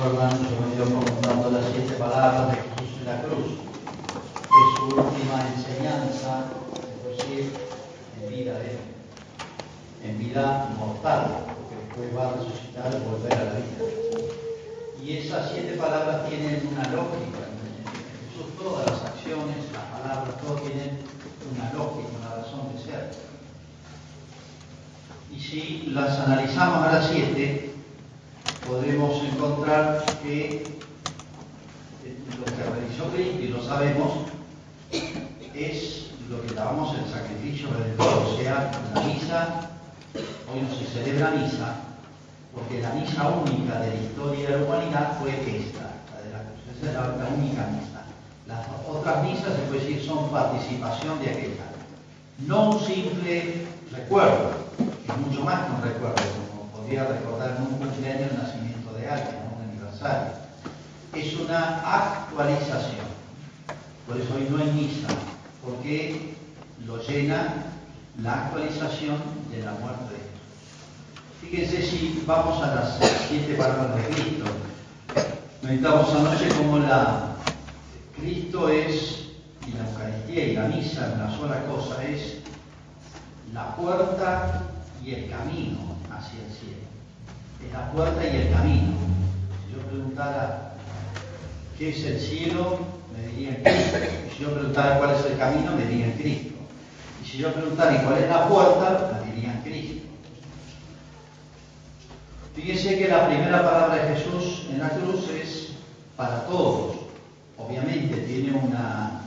recuerdan, yo vengo contando las siete palabras de Jesús en la cruz. Es su última enseñanza, es decir, en vida de en vida mortal, porque después va a resucitar y volver a la vida. Y esas siete palabras tienen una lógica. Jesús todas las acciones, las palabras, todo tienen una lógica, una razón de ser. Y si las analizamos a las siete, podemos encontrar que lo que realizó Cristo, y lo sabemos, es lo que llamamos el sacrificio redentor, o sea, la misa, hoy no se celebra misa, porque la misa única de la historia de la humanidad fue esta, la de la es la, única misa. Las otras misas, se puede decir, son participación de aquella. No un simple recuerdo, es mucho más que un recuerdo, recordar en un cumpleaños el nacimiento de alguien, un aniversario. Es una actualización. Por eso hoy no hay misa, porque lo llena la actualización de la muerte de. Fíjense si vamos a las siete palabras de Cristo. Meditamos anoche como la Cristo es, y la Eucaristía y la misa, una sola cosa, es la puerta y el camino hacia el cielo. Es la puerta y el camino. Si yo preguntara qué es el cielo, me dirían Cristo. Y si yo preguntara cuál es el camino, me dirían Cristo. Y si yo preguntara cuál es la puerta, me dirían Cristo. Fíjense que la primera palabra de Jesús en la cruz es para todos. Obviamente tiene una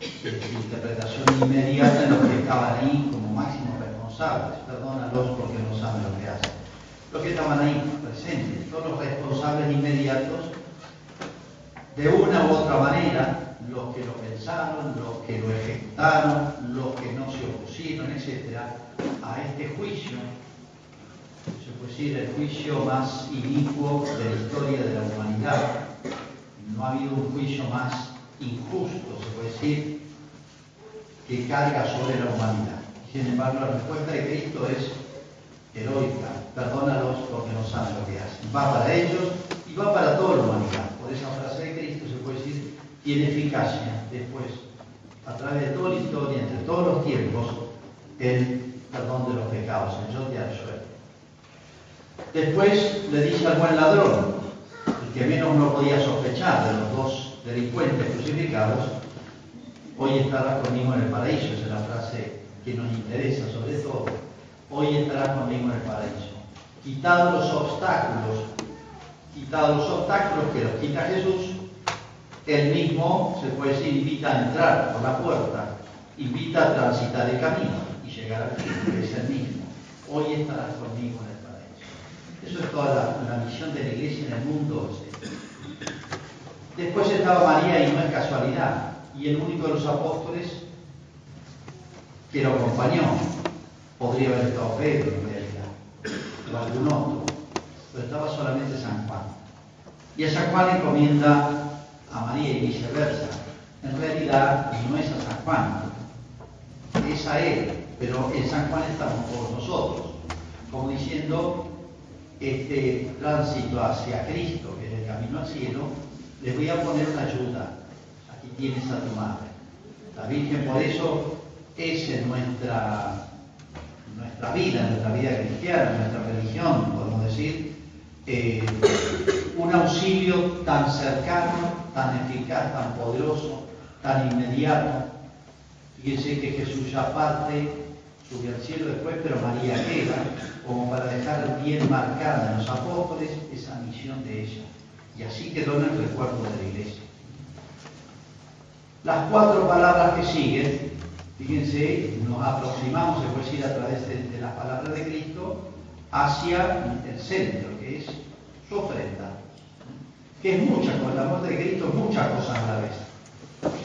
interpretación inmediata en lo que estaban ahí como máximo responsables, perdónalos porque no saben lo que hacen. Los que estaban ahí presentes, todos los responsables inmediatos, de una u otra manera, los que lo pensaron, los que lo ejecutaron, los que no se opusieron, etc., a este juicio, se puede decir el juicio más inicuo de la historia de la humanidad. No ha habido un juicio más injusto, se puede decir, que carga sobre la humanidad. Sin embargo, la respuesta de Cristo es heroica. Perdónalos porque no saben lo que hacen. Va para ellos y va para toda la humanidad. Por esa frase de Cristo se puede decir, tiene eficacia después, a través de toda la historia, entre todos los tiempos, el perdón de los pecados, el yo te absuelvo. Después le dice al buen ladrón, el que menos no podía sospechar de los dos delincuentes crucificados, hoy estará conmigo en el paraíso, esa es la frase que nos interesa sobre todo, hoy estará conmigo en el paraíso. Quitado los obstáculos, quitado los obstáculos que los quita Jesús, él mismo, se puede decir, invita a entrar por la puerta, invita a transitar el camino y llegar al fin, que es el mismo. Hoy estarás conmigo en el paraíso. Eso es toda la, misión de la iglesia en el mundo. Después estaba María y no es casualidad. Y el único de los apóstoles que lo acompañó. Podría haber estado Pedro en realidad, o algún otro, pero estaba solamente San Juan. Y a San Juan encomienda a María y viceversa. En realidad no es a San Juan, es a él, pero en San Juan estamos todos nosotros, como diciendo, este tránsito hacia Cristo, que es el camino al cielo, les voy a poner una ayuda. Aquí tienes a tu madre. La Virgen por eso es en nuestra, nuestra vida, nuestra vida cristiana, nuestra religión, podemos decir, eh, un auxilio tan cercano, tan eficaz, tan poderoso, tan inmediato. Fíjense que Jesús ya parte, sube al cielo después, pero María queda, como para dejar bien marcada en los apóstoles esa misión de ella. Y así quedó en el recuerdo de la iglesia. Las cuatro palabras que siguen Fíjense, nos aproximamos, se puede decir, a través de, las palabras de Cristo hacia el centro, que es su ofrenda, que es mucha cosa, la muerte de Cristo muchas cosas a la vez.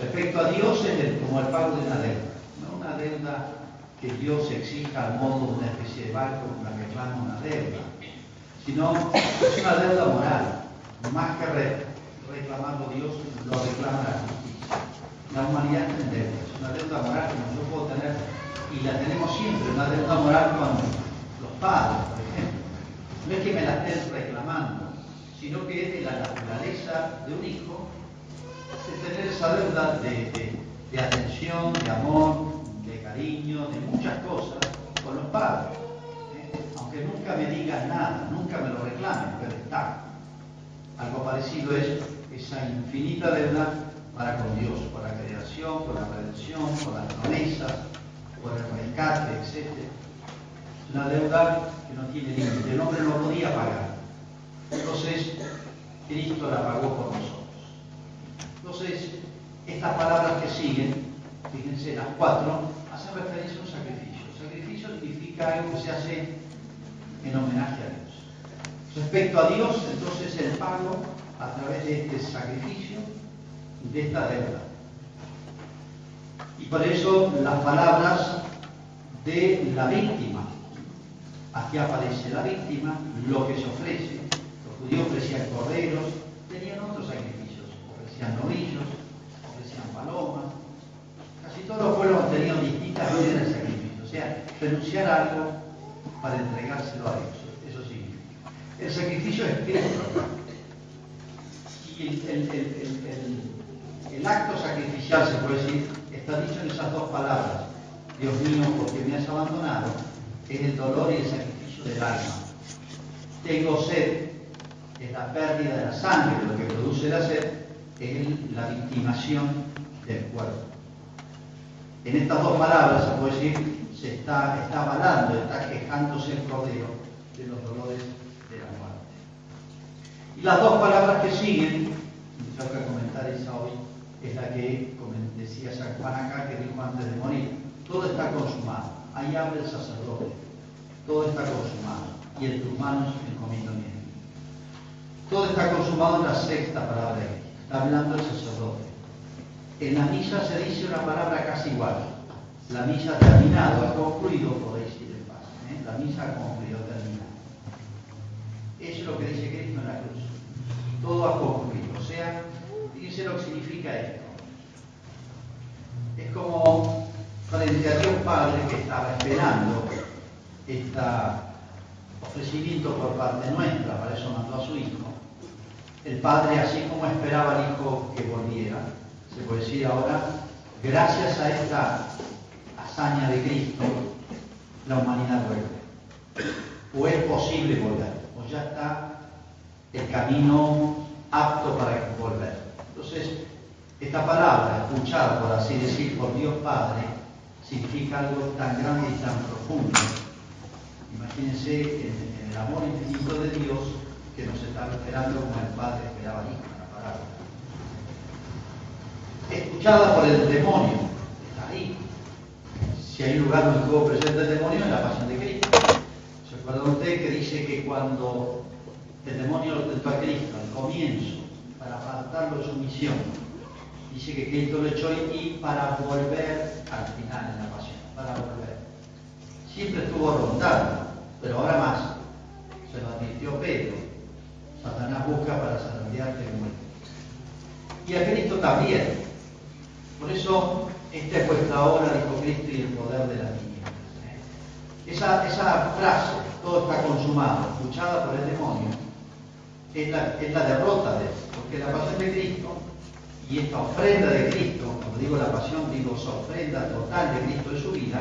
Respecto a Dios es como el pago de una deuda, no una deuda que Dios exija al modo de una especie de banco con la reclama una deuda, sino es una deuda moral, más que reclamarlo Dios, lo reclama la justicia. La humanidad está en deuda una deuda moral que yo puedo tener, y la tenemos siempre, una deuda moral con los padres, por ejemplo. No es que me la estén reclamando, sino que es de la naturaleza de un hijo, de tener esa deuda de, atención, de amor, de cariño, de muchas cosas con los padres. ¿eh? Aunque nunca me digan nada, nunca me lo reclamen, pero está. Algo parecido es esa infinita deuda para con Dios, por la creación, por la redención, por las promesas, por el rescate, etc. Es una deuda que no tiene límite, el hombre no podía pagar. Entonces, Cristo la pagó por nosotros. Entonces, estas palabras que siguen, fíjense, las cuatro, hacen referencia a un sacrificio. sacrificio significa algo que se hace en homenaje a Dios. Respecto a Dios, entonces el pago a través de este sacrificio, de esta deuda. Y por eso las palabras de la víctima. Aquí aparece la víctima, lo que se ofrece. Los judíos ofrecían corderos, tenían otros sacrificios, ofrecían novillos, ofrecían palomas. Casi todos los pueblos tenían distintas maneras de sacrificio, o sea, renunciar a algo para entregárselo a Dios. Eso significa. El sacrificio es Cristo. Y el, acto sacrificial, se puede decir, está dicho en esas dos palabras. Dios mío, porque me has abandonado, es el dolor y el sacrificio del alma. Tengo sed, es la pérdida de la sangre, lo que produce la sed es la victimación del cuerpo. En estas dos palabras se puede decir, se está, está avalando, está quejándose el cordero de los dolores de la muerte. Y las dos palabras que siguen, me toca comentar esa hoy, es la que decía San Juan acá, que dijo antes de morir, todo está consumado. Ahí habla el sacerdote, todo está consumado. Y en tus manos encomiendo mi Todo está consumado en la sexta palabra de Cristo. Está hablando el sacerdote. En la misa se dice una palabra casi igual. La misa ha terminado, ha concluido, podéis ir en paz. ¿eh? La misa ha concluido, terminado. Eso es lo que dice Cristo en la cruz. Todo ha concluido. O sea, fíjense lo que significa esto. Es como frente a Dios Padre que estaba esperando este ofrecimiento por parte nuestra, para eso mandó a su Hijo. El Padre, así como esperaba al Hijo que volviera, se puede decir ahora, gracias a esta hazaña de Cristo, la humanidad vuelve. O es posible volver, o ya está el camino apto para volver. Entonces, esta palabra, escuchada por así decir por Dios Padre, significa algo tan grande y tan profundo. Imagínense en, el amor infinito de Dios que nos está esperando como el Padre esperaba al Hijo, la palabra. Escuchada por el demonio, está ahí. Si hay lugar donde estuvo presente el demonio, en la pasión de Cristo. ¿Se acuerda usted que dice que cuando el demonio tentó a Cristo al comienzo para apartarlo de su misión, dice que Cristo lo echó y para volver al final en la pasión, para volver. Siempre estuvo rondando, pero ahora más. Se lo advirtió Pedro. Satanás busca para zarandearte el. Y a Cristo también. Por eso, esta es vuestra hora, dijo Cristo, y el poder de la. Esa, esa frase, todo está consumado, escuchada por el demonio, es la, es la derrota de él. Porque la pasión de Cristo y esta ofrenda de Cristo, cuando digo la pasión, digo esa ofrenda total de Cristo en su vida,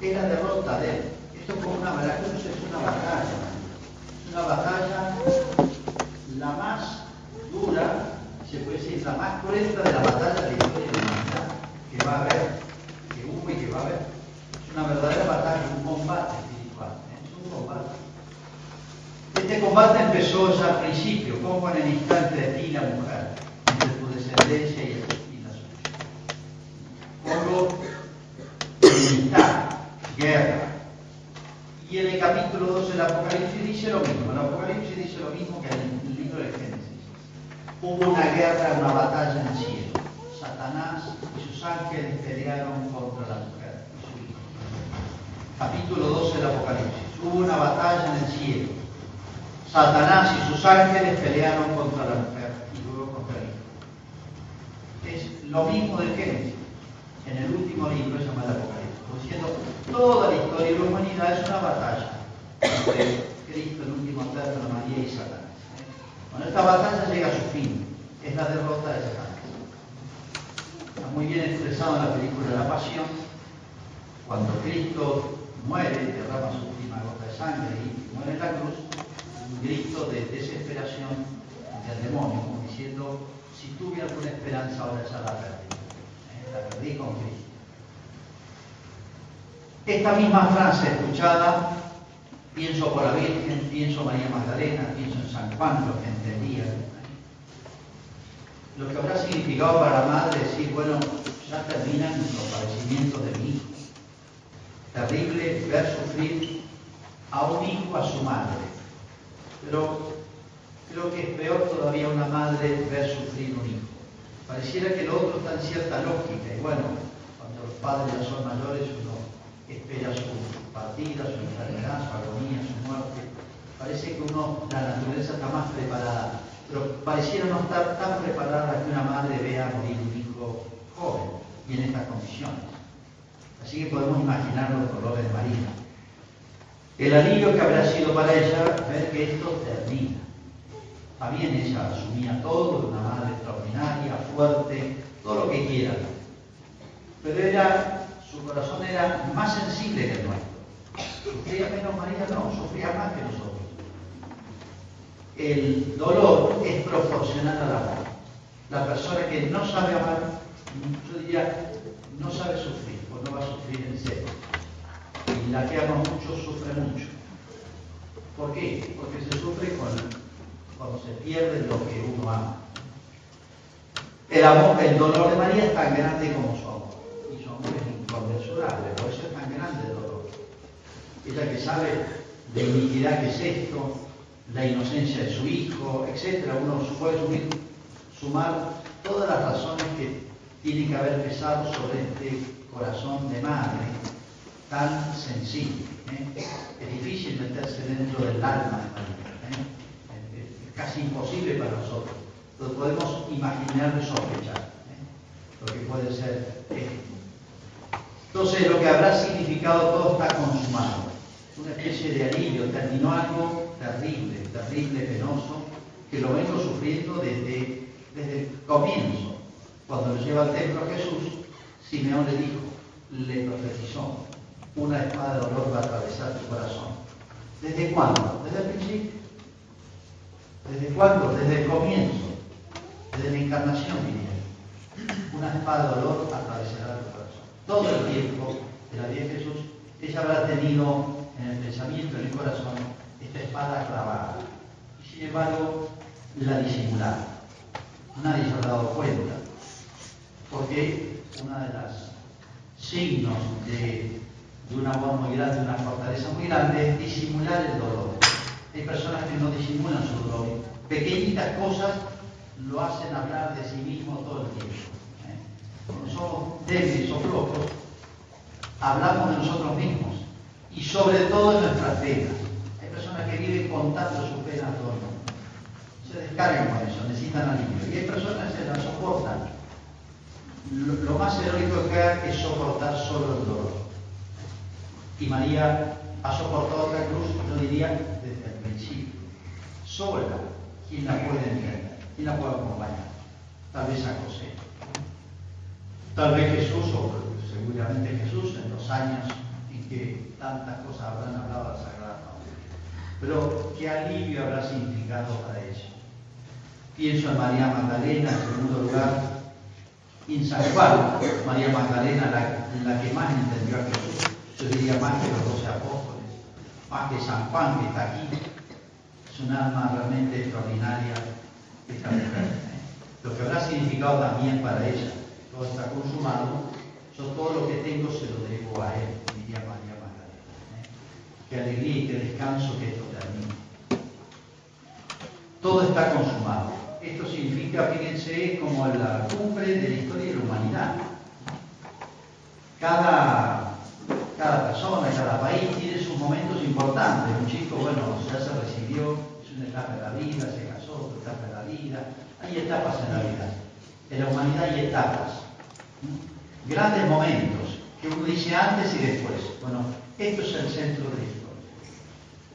es la derrota de él. Esto es como una, la cruz es una batalla. Es una batalla la más dura, se puede decir, la más cruenta de la batalla de la historia de que va a haber, que hubo y que va a haber. Es una verdadera batalla, un combate espiritual. ¿eh? Es un combate. Este combate empezó ya al principio, como en el instante de ti la mujer descendencia y la suya. Pongo enemistad, guerra. Y en el capítulo 12 del Apocalipsis dice lo mismo. El Apocalipsis dice lo mismo que en el libro de Génesis. Hubo una guerra, una batalla en el cielo. Satanás y sus ángeles pelearon contra la mujer y su hijo. Capítulo 12 del Apocalipsis. Hubo una batalla en el cielo. Satanás y sus ángeles pelearon contra la mujer es lo mismo de Génesis. En el último libro se llama el Apocalipsis, diciendo, toda la historia de la humanidad es una batalla entre Cristo, el último término, María y Satanás. Bueno, esta batalla llega a su fin, es la derrota de Satanás. Está muy bien expresado en la película La Pasión, cuando Cristo muere, derrama su última gota de sangre y muere en la cruz, un grito de desesperación del demonio, como diciendo, si tuve alguna esperanza ahora ya la perdí, ¿eh? la perdí con Cristo. Esta misma frase escuchada, pienso por la Virgen, pienso María Magdalena, pienso en San Juan, lo que entendía. Lo que habrá significado para la madre decir, bueno, ya terminan los padecimientos de mi hijo. Terrible ver sufrir a un hijo a su madre. Pero creo que es peor todavía una madre ver sufrir un hijo. Pareciera que lo otro está en cierta lógica. Y bueno, cuando los padres ya son mayores, uno espera su partida, su enfermedad, su agonía, su muerte. Parece que uno, la naturaleza está más preparada, pero pareciera no estar tan preparada que una madre vea morir un hijo joven y en estas condiciones. Así que podemos imaginar los dolores de María. El alivio que habrá sido para ella ver que esto termina. También ella asumía todo, una madre extraordinaria, fuerte, todo lo que quiera. Pero era su corazón era más sensible que el nuestro. Sufría menos María, no, sufría más que nosotros. El dolor es proporcional al amor. La persona que no sabe amar, yo diría, no sabe sufrir, o no va a sufrir en serio. La que ama mucho sufre mucho. ¿Por qué? Porque se sufre cuando se pierde lo que uno ama. El amor, el dolor de María es tan grande como su amor. Y su amor es inconmensurable, por eso es tan grande el dolor. Ella que sabe de iniquidad que es esto, la inocencia de su hijo, etc. Uno puede sumar todas las razones que tienen que haber pesado sobre este corazón de madre tan sensible. ¿eh? Es difícil meterse dentro del alma de María. ¿eh? Es casi imposible para nosotros. Lo podemos imaginar y sospechar. ¿eh? Lo que puede ser esto. Entonces, lo que habrá significado todo está consumado. Una especie de alivio. Terminó algo terrible, terrible, penoso, que lo vengo sufriendo desde, desde el comienzo. Cuando lo lleva al templo Jesús, Simeón le dijo, le profetizó, una espada de dolor va a atravesar tu corazón. ¿Desde cuándo? Desde el principio. ¿Desde cuándo? Desde el comienzo. Desde la encarnación, diría. Una espada de dolor atravesará tu corazón todo el tiempo de la vida de Jesús, ella habrá tenido en el pensamiento, en el corazón, esta espada clavada. Y sin embargo, la disimulaba. Nadie se ha dado cuenta. Porque una de las signos de, de un amor muy grande, de una fortaleza muy grande, es disimular el dolor. Hay personas que no disimulan su dolor. Pequeñitas cosas lo hacen hablar de sí mismo todo el tiempo cuando somos débiles o flojos, hablamos de nosotros mismos y sobre todo de nuestras penas. Hay personas que viven contando sus penas todo el mundo. Se descargan con eso, necesitan alivio. Y hay personas que se las soportan. Lo, más heroico que hay es soportar solo el dolor. Y María ha soportado la cruz, yo diría, desde el principio. Sola, ¿quién la puede entender? ¿Quién la puede acompañar? Tal vez a José. Tal vez Jesús, o seguramente Jesús, en los años en que tantas cosas habrán hablado al Sagrado Pero qué alivio habrá significado para ella. Pienso en María Magdalena, en segundo lugar, y en San Juan, María Magdalena, la, que más entendió a Jesús. Yo diría más que los doce apóstoles, más que San Juan que está aquí. Es un alma realmente extraordinaria esta mujer. ¿eh? Lo que habrá significado también para ella todo está consumado, yo todo lo que tengo se lo debo a Él, diría María Magdalena. ¿eh? Qué alegría y qué descanso que esto termine. Todo está consumado. Esto significa, fíjense, como la cumbre de la historia de la humanidad. Cada, cada persona, cada país tiene sus momentos importantes. Un chico, bueno, ya se recibió, es una etapa de la vida, se casó, otra etapa de la vida. Hay etapas en la vida. En la humanidad hay etapas grandes momentos que uno dice antes y después. Bueno, esto es el centro de la historia.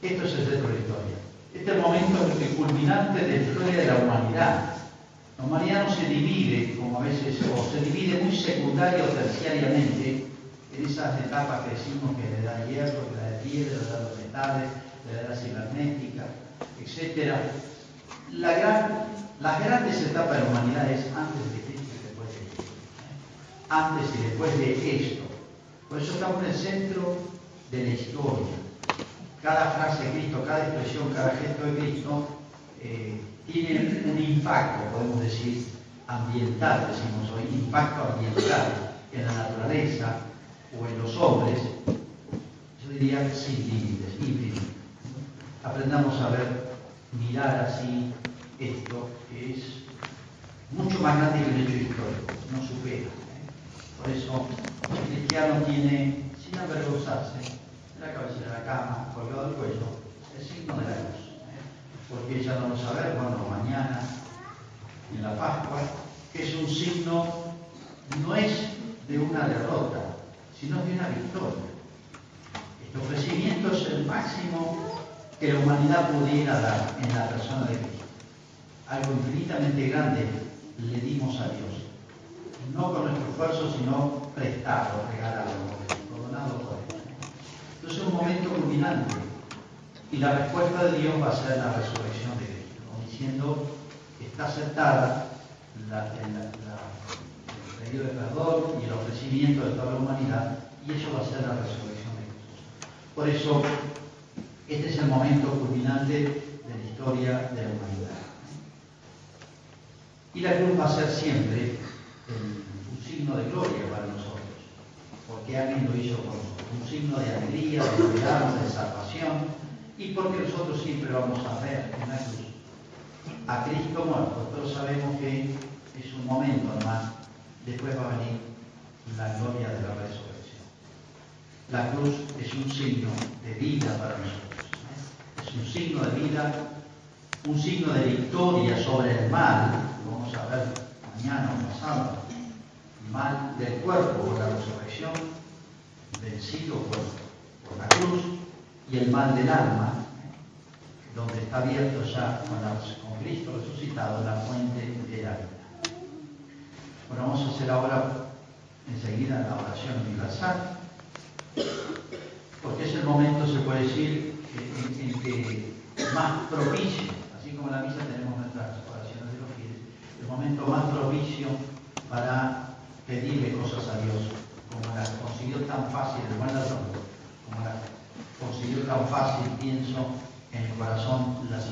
Esto es el centro de la historia. Este es el momento culminante de la de la humanidad. La humanidad no se divide, como a veces, o se divide muy secundaria o terciariamente en esas etapas que decimos que la edad de hierro, que la de piedra, la edad de los metales, la edad cibernética, etc. La gran, las grandes etapas de la humanidad es antes de Cristo y después de Cristo. ¿eh? Antes y después de esto. Por eso estamos en el centro de la historia. Cada frase de Cristo, cada expresión, cada gesto de Cristo eh, tiene un impacto, podemos decir, ambiental, decimos hoy, impacto ambiental en la naturaleza o en los hombres, yo diría sin límites, infinito. Aprendamos a ver, mirar así esto, que es mucho más grande que el hecho histórico, no supera. ¿eh? Por eso el cristiano tiene, sin avergonzarse, la cabeza de la cama, colgado del cuello, el signo de la luz. ¿eh? Porque ya no lo saber, bueno, mañana, en la Pascua, que es un signo, no es de una derrota, sino de una victoria. Este ofrecimiento es el máximo que la humanidad pudiera dar en la persona de Cristo. Algo infinitamente grande le dimos a Dios. No con nuestro esfuerzo, sino prestado, regalado, donado por Él. Entonces es un Y la respuesta de Dios va a ser la resurrección de Cristo, diciendo que está aceptada la, el pedido de perdón y el ofrecimiento de toda la humanidad, y eso va a ser la resurrección de Cristo. Por eso, este es el momento culminante de la historia de la humanidad. Y la cruz va a ser siempre un signo de gloria para nosotros, porque alguien lo hizo por nosotros, un signo de alegría, de esperanza, de salvación, y porque nosotros siempre vamos a ver en la cruz a Cristo muerto. Todos sabemos que es un momento nomás, después va a venir la gloria de la resurrección. La cruz es un signo de vida para nosotros, ¿eh? es un signo de vida, un signo de victoria sobre el mal, lo vamos a ver mañana o pasado, mal del cuerpo por la resurrección, vencido por, la cruz, y el mal del alma, donde está abierto ya con, Cristo resucitado la fuente de la vida. Bueno, vamos a hacer ahora enseguida la oración universal, porque es el momento, se puede decir, en, que más propicio, así como la misa tenemos nuestras oraciones de los fieles, el momento más propicio para pedirle cosas a Dios, como la consiguió tan fácil ladrón, como la consiguió tan fácil, pienso, en el corazón las